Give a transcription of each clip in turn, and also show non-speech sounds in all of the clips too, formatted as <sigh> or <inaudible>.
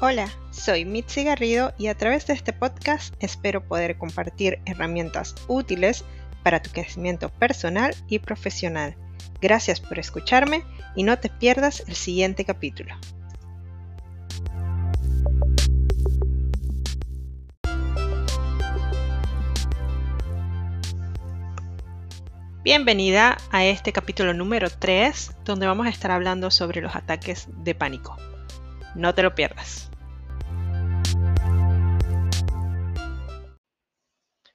Hola, soy Mitzi Garrido y a través de este podcast espero poder compartir herramientas útiles para tu crecimiento personal y profesional. Gracias por escucharme y no te pierdas el siguiente capítulo. Bienvenida a este capítulo número 3 donde vamos a estar hablando sobre los ataques de pánico. No te lo pierdas.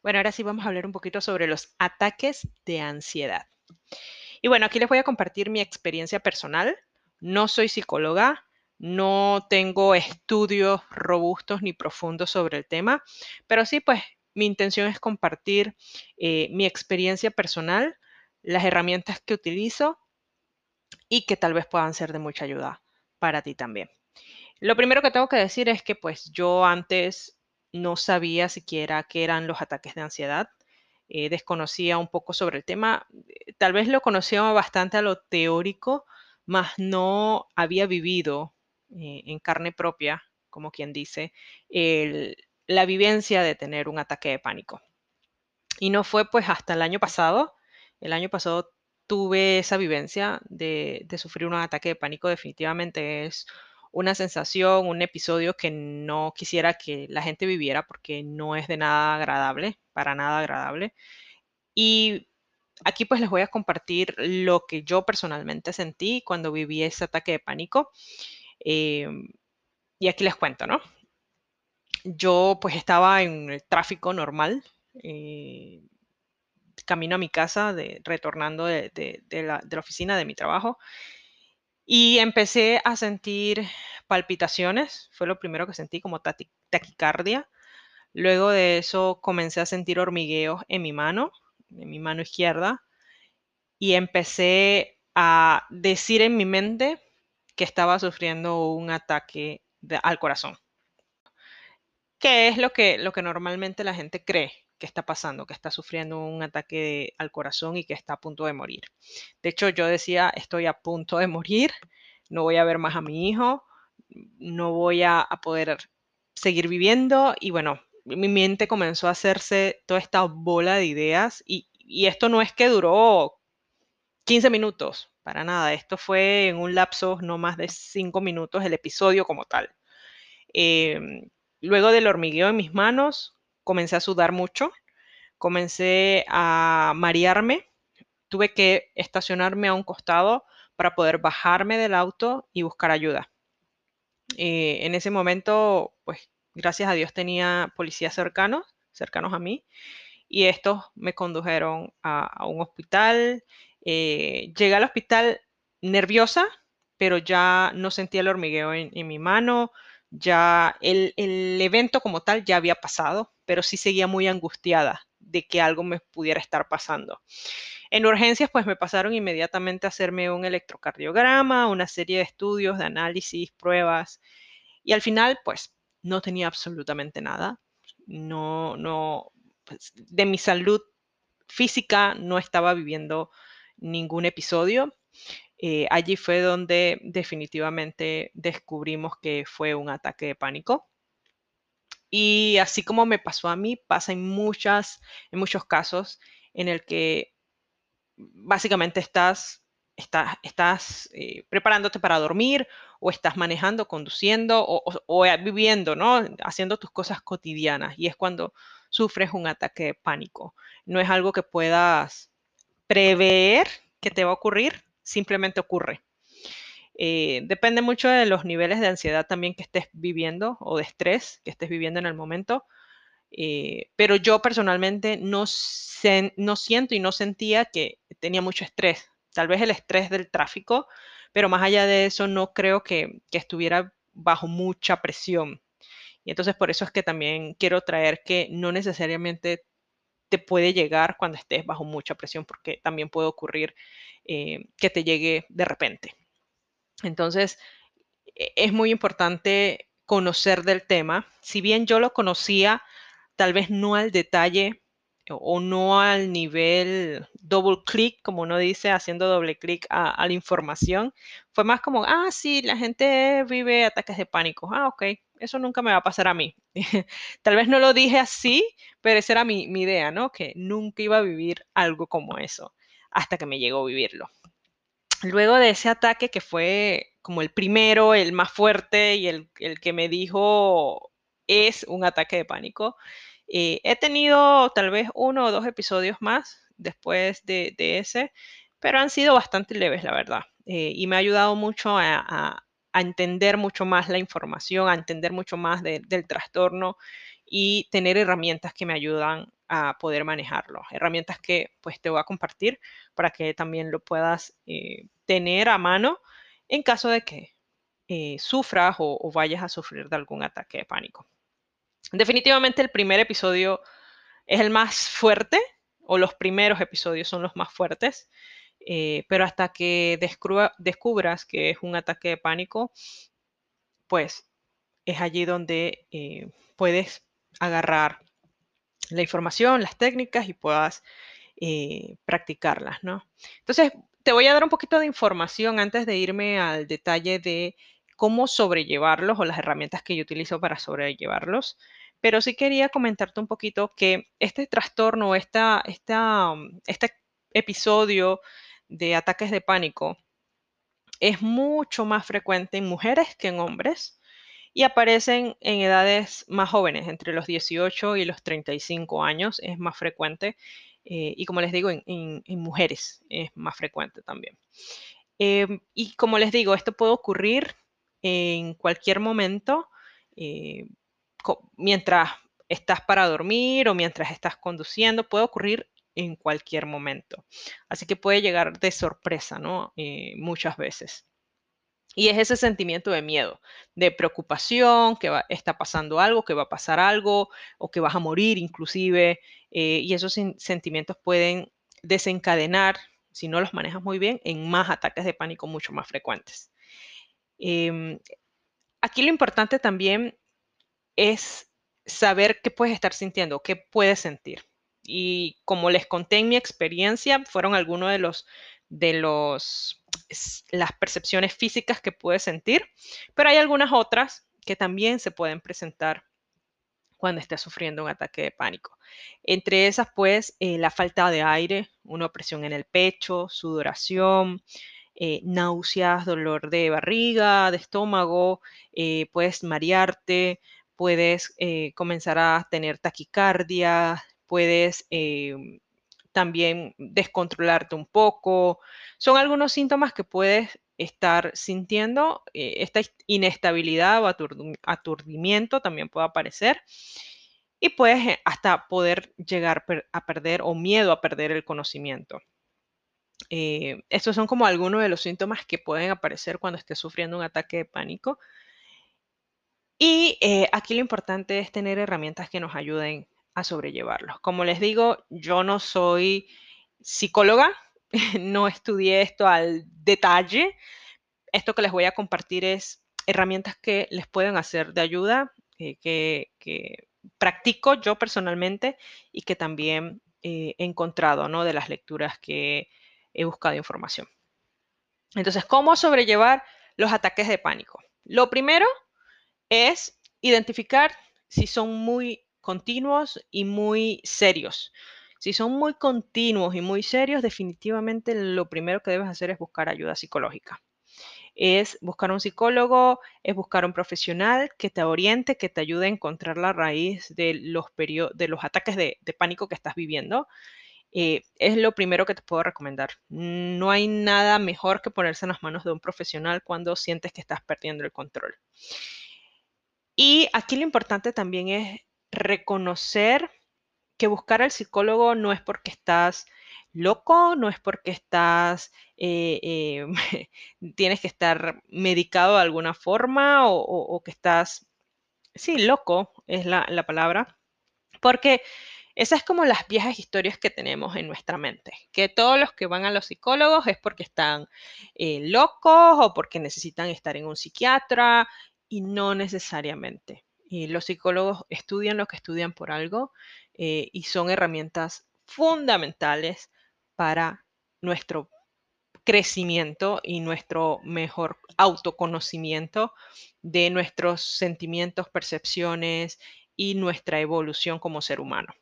Bueno, ahora sí vamos a hablar un poquito sobre los ataques de ansiedad. Y bueno, aquí les voy a compartir mi experiencia personal. No soy psicóloga, no tengo estudios robustos ni profundos sobre el tema, pero sí, pues mi intención es compartir eh, mi experiencia personal, las herramientas que utilizo y que tal vez puedan ser de mucha ayuda para ti también. Lo primero que tengo que decir es que pues yo antes no sabía siquiera qué eran los ataques de ansiedad. Eh, desconocía un poco sobre el tema. Eh, tal vez lo conocía bastante a lo teórico, mas no había vivido eh, en carne propia, como quien dice, la vivencia de tener un ataque de pánico. Y no fue pues hasta el año pasado. El año pasado tuve esa vivencia de, de sufrir un ataque de pánico. Definitivamente es una sensación, un episodio que no quisiera que la gente viviera porque no es de nada agradable, para nada agradable. Y aquí pues les voy a compartir lo que yo personalmente sentí cuando viví ese ataque de pánico. Em, y aquí les cuento, ¿no? Yo pues estaba en el tráfico normal, eh, camino a mi casa, de, retornando de, la, de la oficina de mi trabajo. Y empecé a sentir palpitaciones, fue lo primero que sentí como taquicardia. Luego de eso comencé a sentir hormigueos en mi mano, en mi mano izquierda, y empecé a decir en mi mente que estaba sufriendo un ataque al corazón. ¿Qué es lo que, lo que normalmente la gente cree? Que está pasando, que está sufriendo un ataque al corazón y que está a punto de morir. De hecho, yo decía, estoy a punto de morir, no voy a ver más a mi hijo, no voy a, poder seguir viviendo y bueno, mi mente comenzó a hacerse toda esta bola de ideas y, esto no es que duró 15 minutos, para nada, esto fue en un lapso no más de 5 minutos el episodio como tal. Em, luego del hormigueo en mis manos, comencé a sudar mucho, comencé a marearme, tuve que estacionarme a un costado para poder bajarme del auto y buscar ayuda. Eh, en ese momento, pues gracias a Dios tenía policías cercanos, cercanos a mí, y estos me condujeron a, un hospital. Eh, llegué al hospital nerviosa, pero ya no sentía el hormigueo en, en mi mano, ya el, evento como tal ya había pasado, pero sí seguía muy angustiada de que algo me pudiera estar pasando. En urgencias, pues me pasaron inmediatamente a hacerme un electrocardiograma, una serie de estudios, de análisis, pruebas, y al final, pues no tenía absolutamente nada. No, no, pues, de mi salud física no estaba viviendo ningún episodio. Eh, allí fue donde definitivamente descubrimos que fue un ataque de pánico. Y así como me pasó a mí, pasa en, muchas, en muchos casos en el que básicamente estás, estás, estás eh, preparándote para dormir o estás manejando, conduciendo o, o, viviendo, ¿no? Haciendo tus cosas cotidianas. Y es cuando sufres un ataque de pánico. No es algo que puedas prever que te va a ocurrir, simplemente ocurre. Eh, depende mucho de los niveles de ansiedad también que estés viviendo o de estrés que estés viviendo en el momento. Eh, pero yo personalmente no, no siento y no sentía que tenía mucho estrés. Tal vez el estrés del tráfico, pero más allá de eso no creo que, que estuviera bajo mucha presión. Y entonces por eso es que también quiero traer que no necesariamente te puede llegar cuando estés bajo mucha presión, porque también puede ocurrir eh, que te llegue de repente. Entonces, e, es muy importante conocer del tema. Si bien yo lo conocía, tal vez no al detalle o no al nivel double click, como uno dice, haciendo doble clic a, la información. Fue más como, ah, sí, la gente vive ataques de pánico. Ah, ok, eso nunca me va a pasar a mí. <laughs> Tal vez no lo dije así, pero esa era mi, mi idea, ¿no? Que nunca iba a vivir algo como eso, hasta que me llegó a vivirlo. Luego de ese ataque que fue como el primero, el más fuerte y el, el que me dijo es un ataque de pánico, eh, he tenido tal vez uno o dos episodios más después de, ese, pero han sido bastante leves, la verdad. Eh, y me ha ayudado mucho a, entender mucho más la información, a entender mucho más del trastorno y tener herramientas que me ayudan a poder manejarlo. Herramientas que pues te voy a compartir para que también lo puedas eh, tener a mano en caso de que sufras o vayas a sufrir de algún ataque de pánico. Definitivamente el primer episodio es el más fuerte, o los primeros episodios son los más fuertes, eh, pero hasta que descubras que es un ataque de pánico, pues es allí donde eh, puedes agarrar la información, las técnicas y puedas eh, practicarlas, ¿no? Entonces, te voy a dar un poquito de información antes de irme al detalle de cómo sobrellevarlos o las herramientas que yo utilizo para sobrellevarlos. Pero sí quería comentarte un poquito que este trastorno, esta, esta, mm, este episodio de ataques de pánico es mucho más frecuente en mujeres que en hombres y aparecen en edades más jóvenes, entre los 18 y los 35 años es más frecuente. Eh, y como les digo, en, mujeres es más frecuente también. Em, y como les digo, esto puede ocurrir en cualquier momento, eh, mientras estás para dormir o mientras estás conduciendo, puede ocurrir en cualquier momento. Así que puede llegar de sorpresa, ¿no? Eh, muchas veces. Y es ese sentimiento de miedo, de preocupación, que está pasando algo, que va a pasar algo, o que vas a morir inclusive. Eh, y esos sentimientos pueden desencadenar, si no los manejas muy bien, en más ataques de pánico mucho más frecuentes. Em, aquí lo importante también es saber qué puedes estar sintiendo, qué puedes sentir. Y como les conté en mi experiencia, fueron algunos de los de los las percepciones físicas que puedes sentir, pero hay algunas otras que también se pueden presentar cuando estés sufriendo un ataque de pánico. Entre esas, pues, eh, la falta de aire, una opresión en el pecho, sudoración, eh, náuseas, dolor de barriga, de estómago, eh, puedes marearte, puedes eh, comenzar a tener taquicardia, puedes em, también descontrolarte un poco. Son algunos síntomas que puedes estar sintiendo. esta inestabilidad o aturdimiento también puede aparecer. Y puedes hasta poder llegar a perder o miedo a perder el conocimiento. Eh, estos son como algunos de los síntomas que pueden aparecer cuando estés sufriendo un ataque de pánico. Y eh, aquí lo importante es tener herramientas que nos ayuden a sobrellevarlos. Como les digo, yo no soy psicóloga, <laughs> no estudié esto al detalle. Esto que les voy a compartir es herramientas que les pueden hacer de ayuda, eh, que, que, practico yo personalmente y que también he encontrado ¿no? de las lecturas que he buscado información. Entonces, ¿cómo sobrellevar los ataques de pánico? Lo primero es identificar si son muy continuos y muy serios. Si son muy continuos y muy serios, definitivamente lo primero que debes hacer es buscar ayuda psicológica. Es buscar un psicólogo, es buscar un profesional que te oriente, que te ayude a encontrar la raíz de los, ataques de pánico que estás viviendo eh, es lo primero que te puedo recomendar. No hay nada mejor que ponerse en las manos de un profesional cuando sientes que estás perdiendo el control. Y aquí lo importante también es reconocer que buscar al psicólogo no es porque estás loco, no es porque estás, eh, eh, <laughs> tienes que estar medicado de alguna forma o, que estás, sí, loco es la, la palabra, porque esas es como las viejas historias que tenemos en nuestra mente, que todos los que van a los psicólogos es porque están eh, locos o porque necesitan estar en un psiquiatra y no necesariamente. Y los psicólogos estudian lo que estudian por algo eh, y son herramientas fundamentales para nuestro crecimiento y nuestro mejor autoconocimiento de nuestros sentimientos, percepciones y nuestra evolución como ser humano.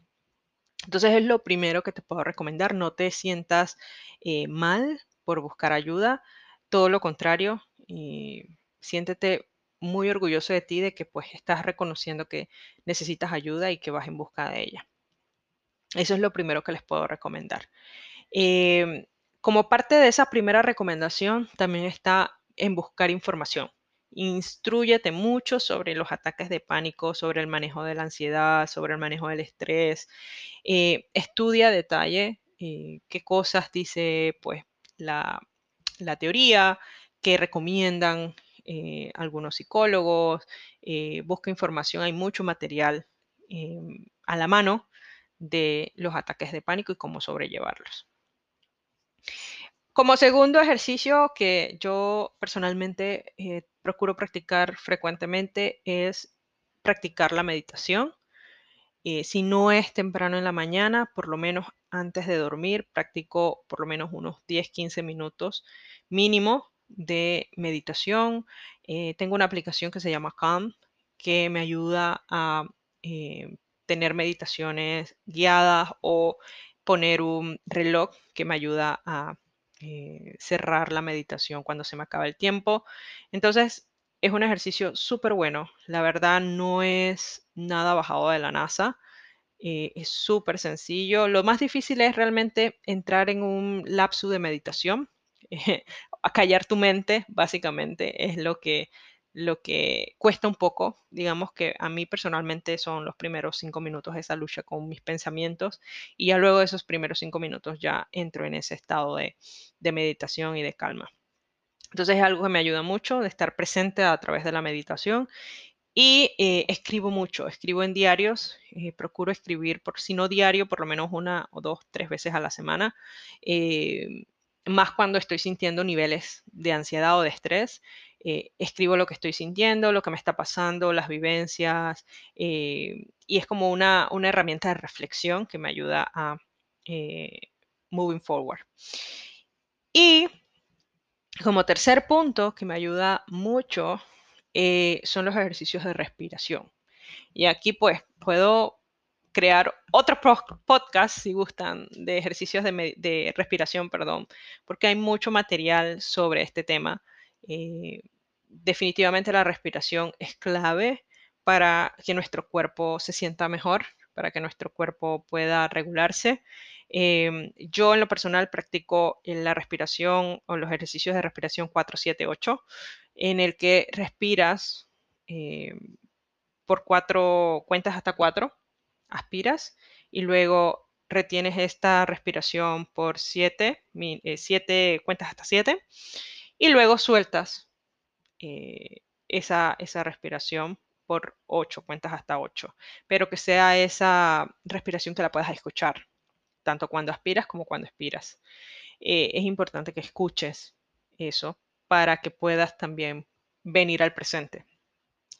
Entonces es lo primero que te puedo recomendar. No te sientas eh, mal por buscar ayuda. Todo lo contrario, y siéntete muy orgulloso de ti de que pues estás reconociendo que necesitas ayuda y que vas en busca de ella. Eso es lo primero que les puedo recomendar. Em, como parte de esa primera recomendación, también está en buscar información. Instruyete mucho sobre los ataques de pánico, sobre el manejo de la ansiedad, sobre el manejo del estrés. Eh, estudia a detalle eh, qué cosas dice pues, la, teoría, qué recomiendan eh, algunos psicólogos. busca información, hay mucho material em, a la mano de los ataques de pánico y cómo sobrellevarlos. Como segundo ejercicio que yo personalmente eh, procuro practicar frecuentemente es practicar la meditación. Eh, si no es temprano en la mañana, por lo menos antes de dormir, practico por lo menos unos 10-15 minutos mínimo de meditación. Eh, tengo una aplicación que se llama Calm que me ayuda a tener meditaciones guiadas o poner un reloj que me ayuda a eh, cerrar la meditación cuando se me acaba el tiempo. Entonces, es un ejercicio súper bueno. La verdad, no es nada bajado de la NASA. Eh, es súper sencillo. Lo más difícil es realmente entrar en un lapso de meditación. <laughs> a callar tu mente, básicamente, es lo que lo que cuesta un poco, digamos que a mí personalmente son los primeros cinco minutos de esa lucha con mis pensamientos y ya luego de esos primeros cinco minutos ya entro en ese estado de, meditación y de calma. Entonces es algo que me ayuda mucho de estar presente a través de la meditación y eh, escribo mucho, escribo en diarios, eh, procuro escribir, por si no diario, por lo menos una o dos, tres veces a la semana. Eh, más cuando estoy sintiendo niveles de ansiedad o de estrés. Eh, escribo lo que estoy sintiendo, lo que me está pasando, las vivencias, eh, y es como una, herramienta de reflexión que me ayuda a eh, moving forward. Y como tercer punto que me ayuda mucho son los ejercicios de respiración. Y aquí pues puedo crear otro podcast, si gustan, de ejercicios de, respiración, perdón, porque hay mucho material sobre este tema. Eh, definitivamente la respiración es clave para que nuestro cuerpo se sienta mejor, para que nuestro cuerpo pueda regularse. Em, yo en lo personal practico la respiración o los ejercicios de respiración 478, en el que respiras em, por cuatro cuentas hasta cuatro aspiras y luego retienes esta respiración por siete, eh, siete cuentas hasta siete y luego sueltas eh, esa, esa respiración por ocho cuentas hasta ocho, pero que sea esa respiración que la puedas escuchar, tanto cuando aspiras como cuando expiras. Eh, es importante que escuches eso para que puedas también venir al presente.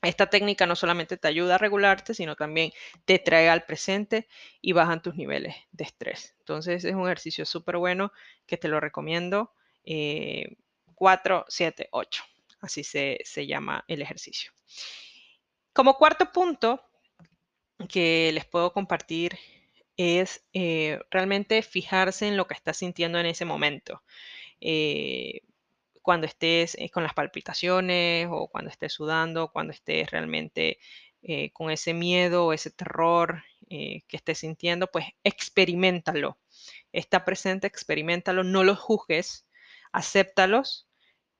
Esta técnica no solamente te ayuda a regularte, sino también te trae al presente y bajan tus niveles de estrés. Entonces es un ejercicio súper bueno que te lo recomiendo. 4, 7, 8. Así se, llama el ejercicio. Como cuarto punto que les puedo compartir es eh, realmente fijarse en lo que estás sintiendo en ese momento. Eh, cuando estés eh, con las palpitaciones o cuando estés sudando, cuando estés realmente con ese miedo o ese terror que estés sintiendo, pues experimentalo. Está presente, experimentalo, no los juzgues, acéptalos.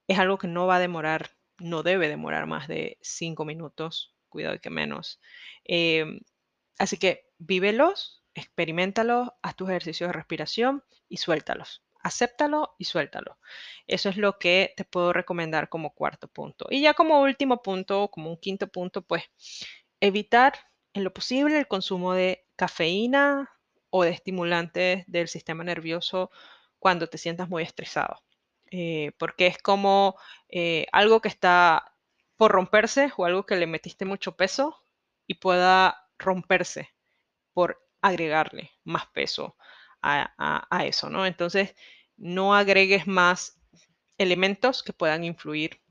Es algo que no va a demorar, no debe demorar más de cinco minutos, cuidado que menos. Em, así que vívelos, experimentalos, haz tus ejercicios de respiración y suéltalos acéptalo y suéltalo. Eso es lo que te puedo recomendar como cuarto punto. Y ya como último punto, como un quinto punto, pues evitar en lo posible el consumo de cafeína o de estimulantes del sistema nervioso cuando te sientas muy estresado. Eh, porque es como eh, algo que está por romperse o algo que le metiste mucho peso y pueda romperse por agregarle más peso a, eso, ¿no? Entonces, no agregues más elementos que puedan influir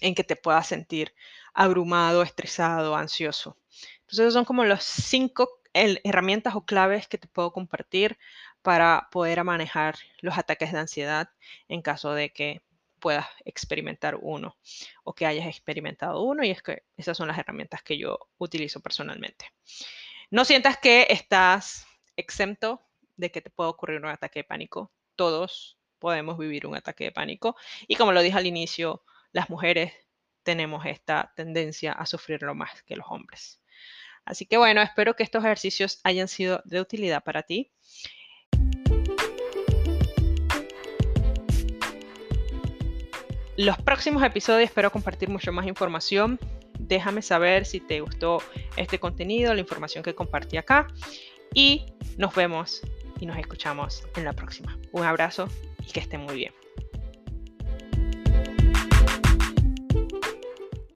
en que te puedas sentir abrumado, estresado, ansioso. Entonces, son como los cinco herramientas o claves que te puedo compartir para poder manejar los ataques de ansiedad en caso de que puedas experimentar uno o que hayas experimentado uno y es que esas son las herramientas que yo utilizo personalmente. No sientas que estás exento de que te pueda ocurrir un ataque de pánico. Todos podemos vivir un ataque de pánico y como lo dije al inicio, las mujeres tenemos esta tendencia a sufrirlo más que los hombres. Así que bueno, espero que estos ejercicios hayan sido de utilidad para ti. Los próximos episodios espero compartir mucho más información. Déjame saber si te gustó este contenido, la información que compartí acá. Y nos vemos y nos escuchamos en la próxima. Un abrazo y que estén muy bien.